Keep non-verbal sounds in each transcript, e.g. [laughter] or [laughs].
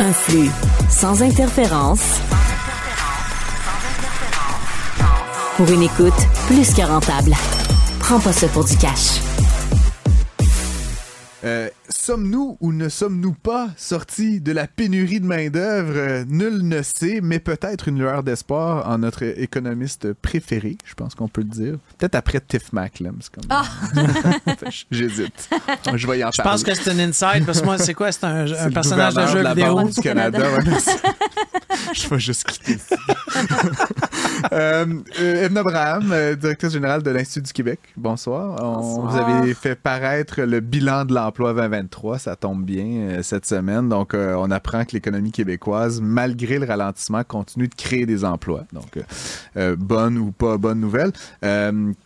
Un flux sans interférence. Pour une écoute plus que rentable. Prends pas ça pour du cash. Euh, sommes-nous ou ne sommes-nous pas sortis de la pénurie de main-d'œuvre? Euh, nul ne sait, mais peut-être une lueur d'espoir en notre économiste préféré, je pense qu'on peut le dire. Peut-être après Tiff Macklem. Comme... Ah! [laughs] J'hésite. Je vais y en Je pense que c'est un inside parce que moi, c'est quoi? C'est un, C'est personnage de jeu la vidéo. Du Canada. [laughs] Je vais juste quitter ici. [laughs] euh, euh, Edna Abraham, euh, directrice générale de l'Institut du Québec. Bonsoir. On, Bonsoir. vous avez fait paraître le bilan de l'emploi 2023. Ça tombe bien euh, cette semaine. Donc, euh, on apprend que l'économie québécoise, malgré le ralentissement, continue de créer des emplois. Donc, euh, bonne ou pas bonne nouvelle.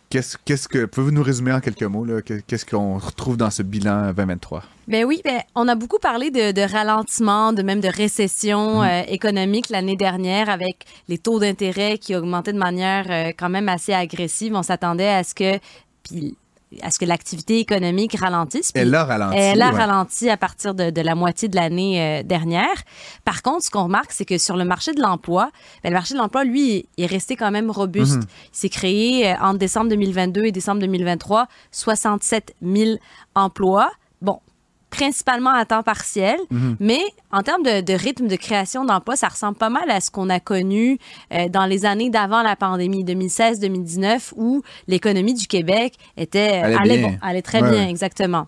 Qu'est-ce qu'est-ce que. Pouvez-vous nous résumer en quelques mots? là, que- Qu'est-ce qu'on retrouve dans ce bilan 2023? Ben oui, ben, on a beaucoup parlé de, de ralentissement, de même de récession euh, économique l'année dernière avec les taux d'intérêt qui augmentaient de manière euh, quand même assez agressive. On s'attendait à ce que puis à ce que l'activité économique ralentisse. Puis Elle a ralenti. Elle a ouais. ralenti à partir de, de la moitié de l'année euh, dernière. Par contre, ce qu'on remarque, c'est que sur le marché de l'emploi, ben, le marché de l'emploi, lui, est resté quand même robuste. Mhm. Il s'est créé euh, entre décembre 2022 et décembre 2023 67 000 emplois. Principalement à temps partiel, Mhm. mais en termes de, de rythme de création d'emplois, ça ressemble pas mal à ce qu'on a connu euh, dans les années d'avant la pandémie, 2016-2019, où l'économie du Québec était Allait allait, bon, allait très Ouais, bien, exactement.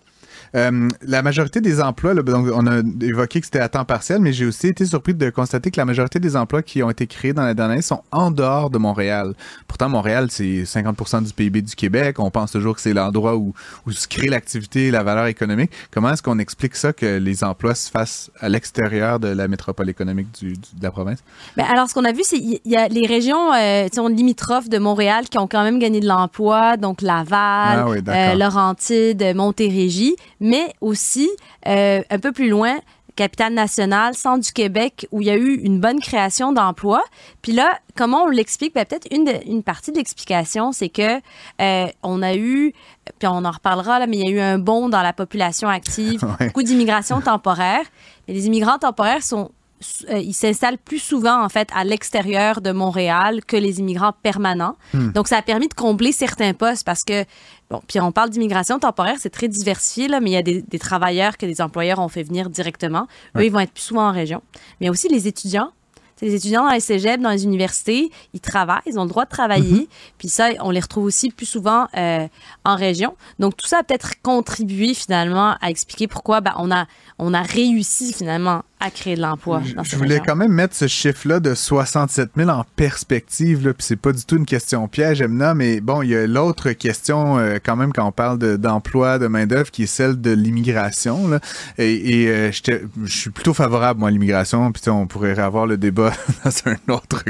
Euh, la majorité des emplois, là, donc on a évoqué que c'était à temps partiel, mais j'ai aussi été surpris de constater que la majorité des emplois qui ont été créés dans la dernière année sont en dehors de Montréal. Pourtant, Montréal, c'est 50% du PIB du Québec. On pense toujours que c'est l'endroit où, où se crée l'activité, la valeur économique. Comment est-ce qu'on explique ça, que les emplois se fassent à l'extérieur de la métropole économique du, du- de la province? Ben, alors, ce qu'on a vu, c'est qu'il y a les régions euh, limitrophes de Montréal qui ont quand même gagné de l'emploi, donc Laval, Ah oui, euh, Laurentides, Montérégie, mais aussi euh, un peu plus loin, capitale nationale, centre du Québec, où il y a eu une bonne création d'emplois. Puis là, comment on l'explique? Ben, peut-être une, une partie de l'explication, c'est que euh, on a eu, puis on en reparlera, là, mais il y a eu un bond dans la population active, [laughs] Ouais. beaucoup d'immigration temporaire. Mais les immigrants temporaires sont euh, ils s'installent plus souvent en fait à l'extérieur de Montréal que les immigrants permanents. Donc ça a permis de combler certains postes parce que bon, puis on parle d'immigration temporaire, c'est très diversifié là, mais il y a des, des travailleurs que les employeurs ont fait venir directement. Eux, ils vont être plus souvent en région. Mais aussi les étudiants. Les étudiants dans les cégeps, dans les universités, ils travaillent, ils ont le droit de travailler. Puis ça, on les retrouve aussi plus souvent euh, en région. Donc tout ça a peut-être contribué finalement à expliquer pourquoi ben, on a on a réussi finalement à créer de l'emploi. Je, voulais quand même mettre ce chiffre-là de 67 000 en perspective, là, puis c'est pas du tout une question piège, Emna, mais bon, il y a l'autre question euh, quand même quand on parle de- d'emploi, de, main-d'œuvre, qui est celle de l'immigration. Et, et, euh, je suis plutôt favorable, moi, à l'immigration, puis on pourrait avoir le débat [laughs] dans un autre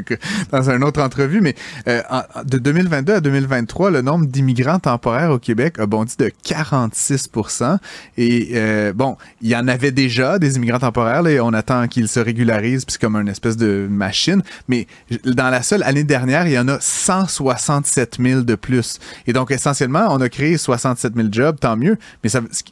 dans une autre entrevue, mais euh, en- de 2022 à 2023, le nombre d'immigrants temporaires au Québec a bondi de 46% Et euh, bon, il y en avait déjà des immigrants temporaires, là, on attend qu'ils se régularisent, puis comme une espèce de machine. Mais dans la seule année dernière, il y en a 167 000 de plus. Et donc, essentiellement, on a créé 67 000 jobs, tant mieux. Mais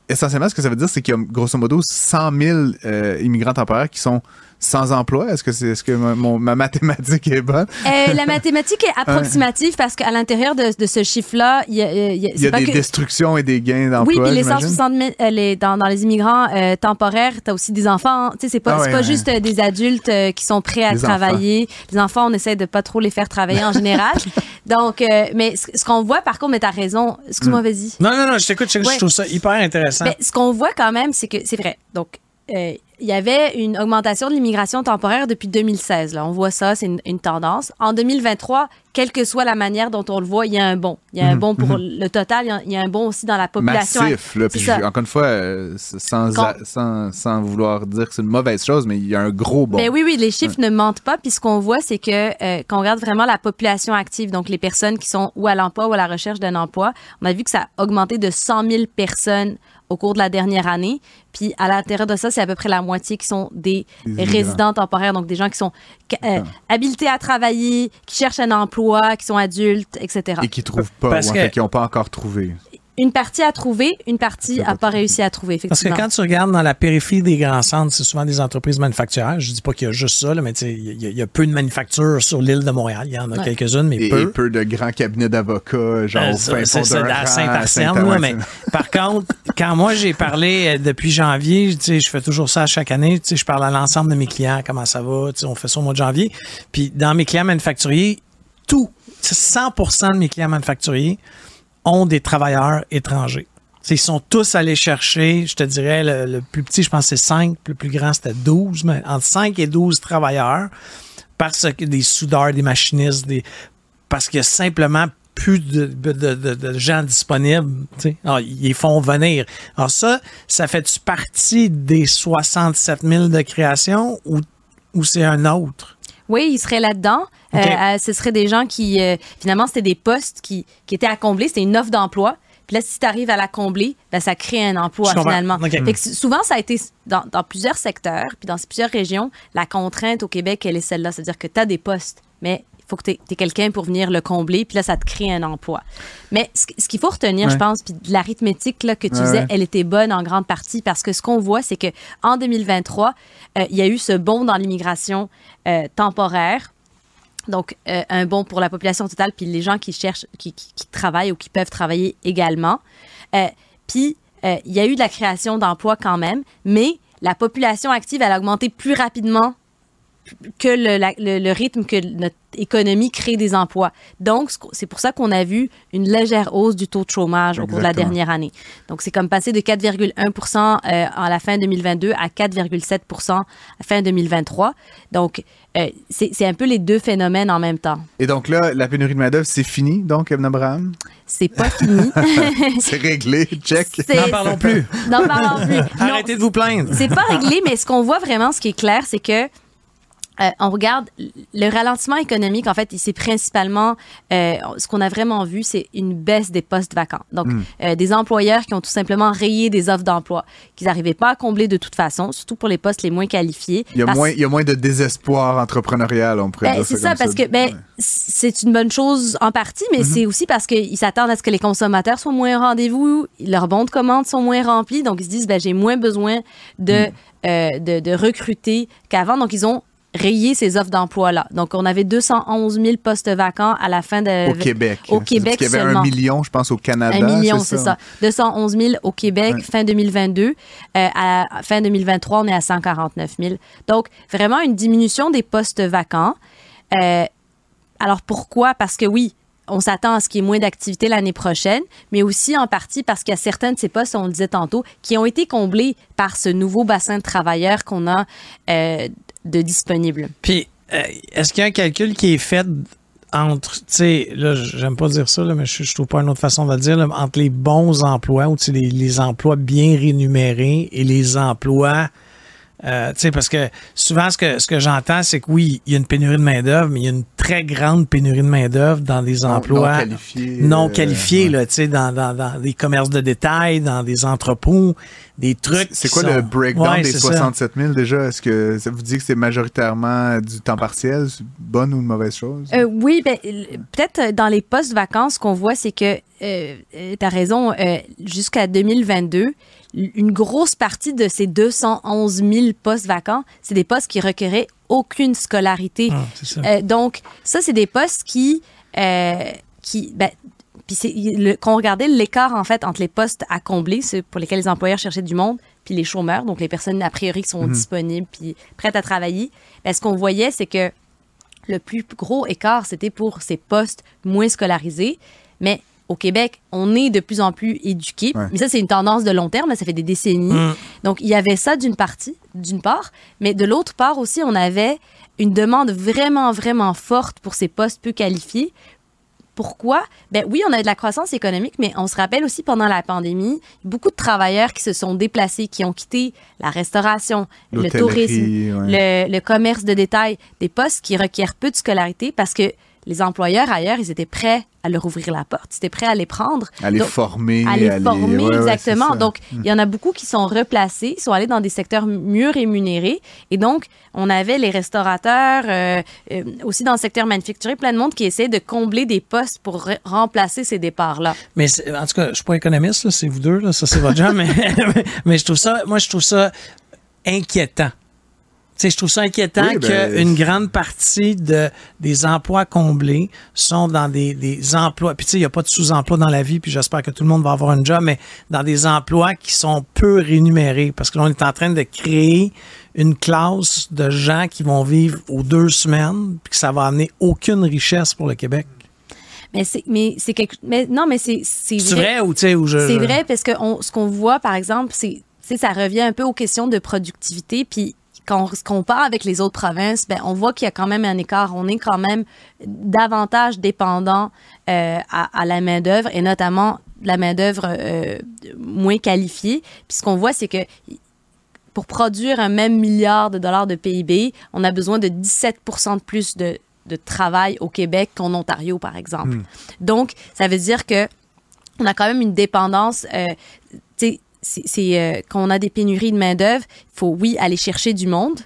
essentiellement, ce que ça veut dire, c'est qu'il y a grosso modo 100 000 euh, immigrants temporaires qui sont sans emploi? Est-ce que, c'est, est-ce que ma, mon- ma mathématique est bonne? Euh, la [laughs] mathématique est approximative parce qu'à l'intérieur de, de ce chiffre-là, il y a, il y a- Il y c'est a pas des que- destructions et des gains d'emploi, Oui, puis les j'imagine? 160 000, euh, les- dans, dans les immigrants euh, temporaires, tu as aussi des enfants. Tu sais, c'est pas, Ah ouais, pas ouais. juste euh, des adultes euh, qui sont prêts à Les travailler. Les enfants, on essaie de pas trop les faire travailler en général. [laughs] Donc, euh, mais ce, ce qu'on voit, par contre, mais tu as raison. Excuse-moi, Hmm. vas-y. Non, non, non, je t'écoute, je, Ouais. je trouve ça hyper intéressant. Ben, ce qu'on voit quand même, c'est que c'est vrai. Donc, euh, il y avait une augmentation de l'immigration temporaire depuis 2016. Là. On voit ça, c'est une, une tendance. En 2023, quelle que soit la manière dont on le voit, il y a un bon. Il y a un bon pour le total, il y a- il y, a un bon aussi dans la population. massif. Là, puis je- encore une fois, euh, sans, sans, sans vouloir dire que c'est une mauvaise chose, mais il y a un gros bon. Ben oui, oui, les chiffres ne mentent pas. Puis ce qu'on voit, c'est que euh, quand on regarde vraiment la population active, donc les personnes qui sont ou à l'emploi ou à la recherche d'un emploi, on a vu que ça a augmenté de 100 000 personnes au cours de la dernière année. Puis à l'intérieur de ça, c'est à peu près la moitié qui sont des, résidents temporaires, donc des gens qui sont euh, habilités à travailler, qui cherchent un emploi, qui sont adultes, etc. Et qui trouvent pas, Parce ou en fait, que- qui n'ont pas encore trouvé. Une partie a trouvé, une partie n'a pas réussi à trouver, Parce que quand tu regardes dans la périphérie des grands centres, c'est souvent des entreprises manufacturières. Je dis pas qu'il y a juste ça, là, mais tu sais, il y, a- il y a peu de manufactures sur l'île de Montréal. Il y en a Ouais. quelques-unes, mais Et, peu. et peu de grands cabinets d'avocats, genre Euh, au ça, fin c'est ça, à Saint-Ouen, là, mais par contre, quand moi j'ai parlé euh, depuis janvier, tu sais, je fais toujours ça chaque année, tu sais, je parle à l'ensemble de mes clients, comment ça va, tu sais, on fait ça au mois de janvier. Puis dans mes clients manufacturiers, tout, tu sais, 100% de mes clients manufacturiers ont des travailleurs étrangers. Ils sont tous allés chercher, je te dirais, le, plus petit, je pense c'est 5, le plus grand, c'était 12, mais entre 5 et 12 travailleurs, parce que des soudeurs, des machinistes, des, parce qu'il y a simplement plus de, de, de- gens disponibles. Alors, ils font venir. Alors ça, ça fait-tu partie des 67 000 de création ou, ou c'est un autre? Oui, il serait là-dedans. Euh, euh, ce seraient des gens qui, euh, finalement, c'était des postes qui, qui étaient à combler. C'était une offre d'emploi. Puis là, si tu arrives à la combler, ben, ça crée un emploi finalement. Fait que souvent, ça a été dans, dans plusieurs secteurs, puis dans plusieurs régions, la contrainte au Québec, elle est celle-là. C'est-à-dire que tu as des postes, mais il faut que tu aies, quelqu'un pour venir le combler, puis là, ça te crée un emploi. Mais ce, ce qu'il faut retenir, Ouais. je pense, puis l'arithmétique que tu Ouais, disais, ouais. elle était bonne en grande partie parce que ce qu'on voit, c'est que en 2023, euh, il y a eu ce bond dans l'immigration temporaire. Donc, euh, un bon pour la population totale, puis les gens qui cherchent, qui, travaillent ou qui peuvent travailler également. Euh, puis, euh, il y a eu de la création d'emplois quand même, mais la population active, elle a augmenté plus rapidement que le, la- le- le rythme que notre économie crée des emplois. Donc, c'est pour ça qu'on a vu une légère hausse du taux de chômage au cours de la dernière année. Donc, c'est comme passé de 4,1% euh, à la fin 2022 à 4,7 à la fin 2023. Donc, euh, c'est un peu les deux phénomènes en même temps. Et donc là, la pénurie de main-d'œuvre, c'est fini, donc, Ebn Abraham? C'est pas fini. [laughs] C'est réglé, check. [laughs] C'est- N'en parlons plus. N'en parlons plus. Non, [laughs] Arrêtez de vous plaindre. c'est pas réglé, mais ce qu'on voit vraiment, ce qui est clair, c'est que euh, on regarde le ralentissement économique. En fait, c'est principalement euh, ce qu'on a vraiment vu, c'est une baisse des postes vacants. Donc, euh, des employeurs qui ont tout simplement rayé des offres d'emploi qu'ils n'arrivaient pas à combler de toute façon, surtout pour les postes les moins qualifiés. Il y, a Parce- moins, il y a moins de désespoir entrepreneurial, on pourrait ben, dire c'est ça parce que ben, Ouais. c'est une bonne chose en partie, mais c'est aussi parce qu'ils s'attendent à ce que les consommateurs soient moins au rendez-vous, leurs bons de commande sont moins remplis, donc ils se disent ben, j'ai moins besoin de, euh, de, de recruter qu'avant. Donc ils ont rayé ces offres d'emploi-là. Donc on avait 211 000 postes vacants à la fin de... Au Québec. Au Québec qu'il y avait seulement. un million, je pense, au Canada. Un million, c'est ça. 211 000 au Québec, Ouais. fin 2022. Euh, à à fin 2023, on est à 149 000. Donc, vraiment une diminution des postes vacants. Euh, alors, pourquoi? Parce que oui, on s'attend à ce qu'il y ait moins d'activité l'année prochaine, mais aussi en partie parce qu'il y a certains de ces postes, on le disait tantôt, qui ont été comblés par ce nouveau bassin de travailleurs qu'on a euh, de disponibles. Puis, euh, est-ce qu'il y a un calcul qui est fait entre, tu sais, là, j'aime pas dire ça, là, mais je, je trouve pas une autre façon de le dire, là, entre les bons emplois ou tu sais, les, les emplois bien rémunérés et les emplois, euh, tu sais, parce que souvent, ce que, ce que j'entends, c'est que oui, il y a une pénurie de main-d'œuvre, mais il y a une très grande pénurie de main-d'œuvre dans des emplois non qualifiés, non euh, ouais. là, tu sais, dans, dans, dans des commerces de détail, dans des entrepôts, des trucs. C'est quoi le breakdown Ouais, des c'est ça. 67 000 déjà? Est-ce que ça vous dit que c'est majoritairement du temps partiel? Bonne ou une mauvaise chose? Euh, oui, ben, peut-être euh, dans les postes vacances, ce qu'on voit, c'est que, euh, tu as raison, euh, jusqu'à 2022, l- une grosse partie de ces 211 000 postes vacants, c'est des postes qui requéraient aucune scolarité. Ah, ça. Euh, donc, ça, c'est des postes qui. euh, qui ben, puis c'est le- qu'on regardait l'écart en fait entre les postes à combler, ceux pour lesquels les employeurs cherchaient du monde, puis les chômeurs, donc les personnes a priori qui sont disponibles puis prêtes à travailler. Ben, ce qu'on voyait, c'est que le plus gros écart, c'était pour ces postes moins scolarisés. Mais au Québec, on est de plus en plus éduqués. Ouais. Mais ça, c'est une tendance de long terme, ça fait des décennies. Mm. Donc, il y avait ça d'une partie, d'une part. Mais de l'autre part aussi, on avait une demande vraiment, vraiment forte pour ces postes peu qualifiés. Pourquoi? Ben oui, on a de la croissance économique, mais on se rappelle aussi pendant la pandémie, beaucoup de travailleurs qui se sont déplacés, qui ont quitté la restauration, le tourisme, ouais. le, le commerce de détail, des postes qui requièrent peu de scolarité parce que les employeurs ailleurs, ils étaient prêts à leur ouvrir la porte, ils étaient prêts à les prendre. À les Donc, former. à les à former, ouais, ouais, exactement. donc, il y en a beaucoup qui sont replacés, sont allés dans des secteurs mieux rémunérés. Et donc, on avait les restaurateurs, euh, euh, aussi dans le secteur manufacturier, plein de monde qui essaie de combler des postes pour re- remplacer ces départs-là. Mais en tout cas, je suis pas économiste, c'est vous deux, là, ça c'est votre job, [laughs] mais, mais je trouve ça, moi je trouve ça inquiétant. Tu sais, je trouve ça inquiétant Oui, ben, qu'une grande partie de, des emplois comblés sont dans des, des emplois. Puis tu sais, il n'y a pas de sous-emploi dans la vie, puis j'espère que tout le monde va avoir un job, mais dans des emplois qui sont peu rémunérés. Parce que là, on est en train de créer une classe de gens qui vont vivre aux deux semaines, puis que ça va amener aucune richesse pour le Québec. Mais c'est, mais c'est quelque, mais non, mais c'est, c'est C'est vrai ou tu sais, ou je. C'est vrai parce que on- ce qu'on voit, par exemple, c'est, tu sais, ça revient un peu aux questions de productivité. Puis quand on se compare avec les autres provinces, ben, on voit qu'il y a quand même un écart. On est quand même davantage dépendant euh, à, à la main-d'œuvre et notamment de la main-d'œuvre euh, moins qualifiée. Puis ce qu'on voit, c'est que pour produire un même milliard de dollars de PIB, on a besoin de 17 de plus de, de travail au Québec qu'en Ontario, par exemple. Donc, ça veut dire que on a quand même une dépendance. euh, c'est euh, quand on a des pénuries de main-d'œuvre, il faut, oui, aller chercher du monde,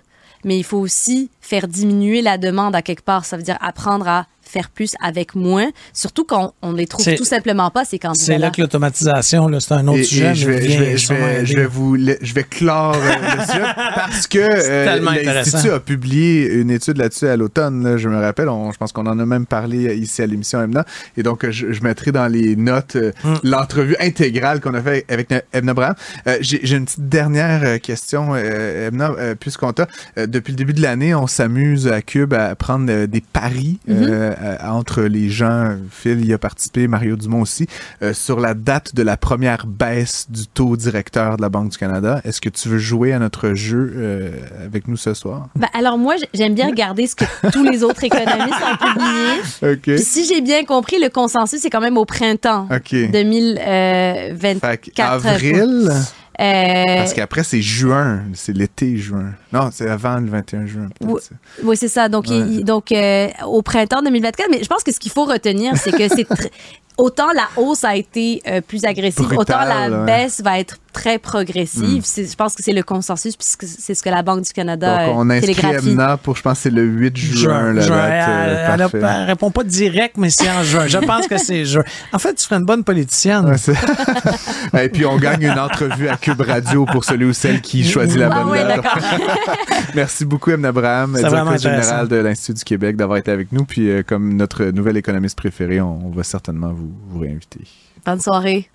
mais il faut aussi faire diminuer la demande à quelque part. Ça veut dire apprendre à faire plus avec moins, surtout quand on ne les trouve C'est- tout simplement pas, ces C'est candidats-là. là que l'automatisation, c'est un autre Et- et sujet. je vais, je vais, je vais, je vais vous, je vais clore euh, le sujet [laughs] parce que euh, tellement l'Institut a publié une étude là-dessus à l'automne. là, Je me rappelle, on- je pense qu'on en a même parlé ici à l'émission Emna. Et donc, euh, je, je mettrai dans les notes euh, Hmm. l'entrevue intégrale qu'on a fait avec Na- Emna Braham. Euh, J'ai une petite dernière question, euh, Emna, euh, puisqu'on t'a. euh, depuis le début de l'année, on s'amuse à Cube à prendre euh, des paris euh, à- entre les gens. Phil y a participé, Mario Dumont aussi, euh, sur la date de la première baisse du taux directeur de la Banque du Canada. Est-ce que tu veux jouer à notre jeu euh, avec nous ce soir? Ben, alors moi, j'aime bien regarder ce que [laughs] tous les autres économistes ont publié. Puis si j'ai bien compris, le consensus, c'est quand même au printemps OK. 2024. Fait qu'avril, Euh, parce qu'après, c'est juin. C'est l'été, juin. Non, c'est avant le 21 juin. Oui. c'est ça. Donc, Ouais. il- donc euh, au printemps 2024. Mais je pense que ce qu'il faut retenir, c'est que c'est [laughs] autant la hausse a été euh, plus agressive, autant la ouais. baisse va être très progressive. C'est- Je pense que c'est le consensus, puisque c'est ce que la Banque du Canada Donc, on inscrit. Emna pour, je pense, c'est le 8 juin. la Juin. Elle- euh, elle, elle répond pas direct, mais c'est en juin. Je pense que c'est juin. En fait, tu serais une bonne politicienne. Ouais, [laughs] Et puis, on gagne une entrevue à Cube Radio pour celui ou celle qui choisit la Ah bonne oui, date. d'accord. [laughs] Merci beaucoup, Emna Abraham, directrice générale de l'Institut du Québec, d'avoir été avec nous. Puis, euh, comme notre nouvel économiste préféré, on, on va certainement vous, vous réinviter. Bonne soirée.